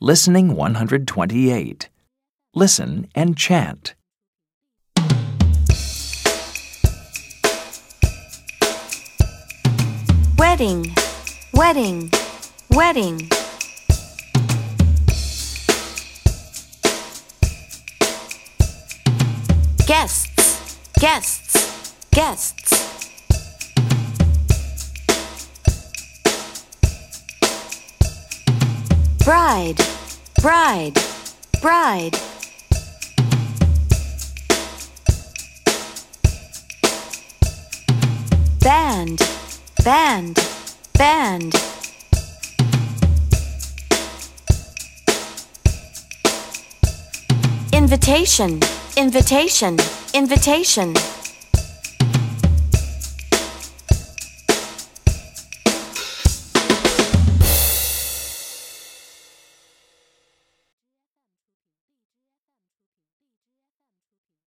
Listening 128. Listen and chant. Wedding, wedding, wedding. Guests, guests, guests. Bride, bride, bride. Band, band, band. Invitation, invitation, invitation.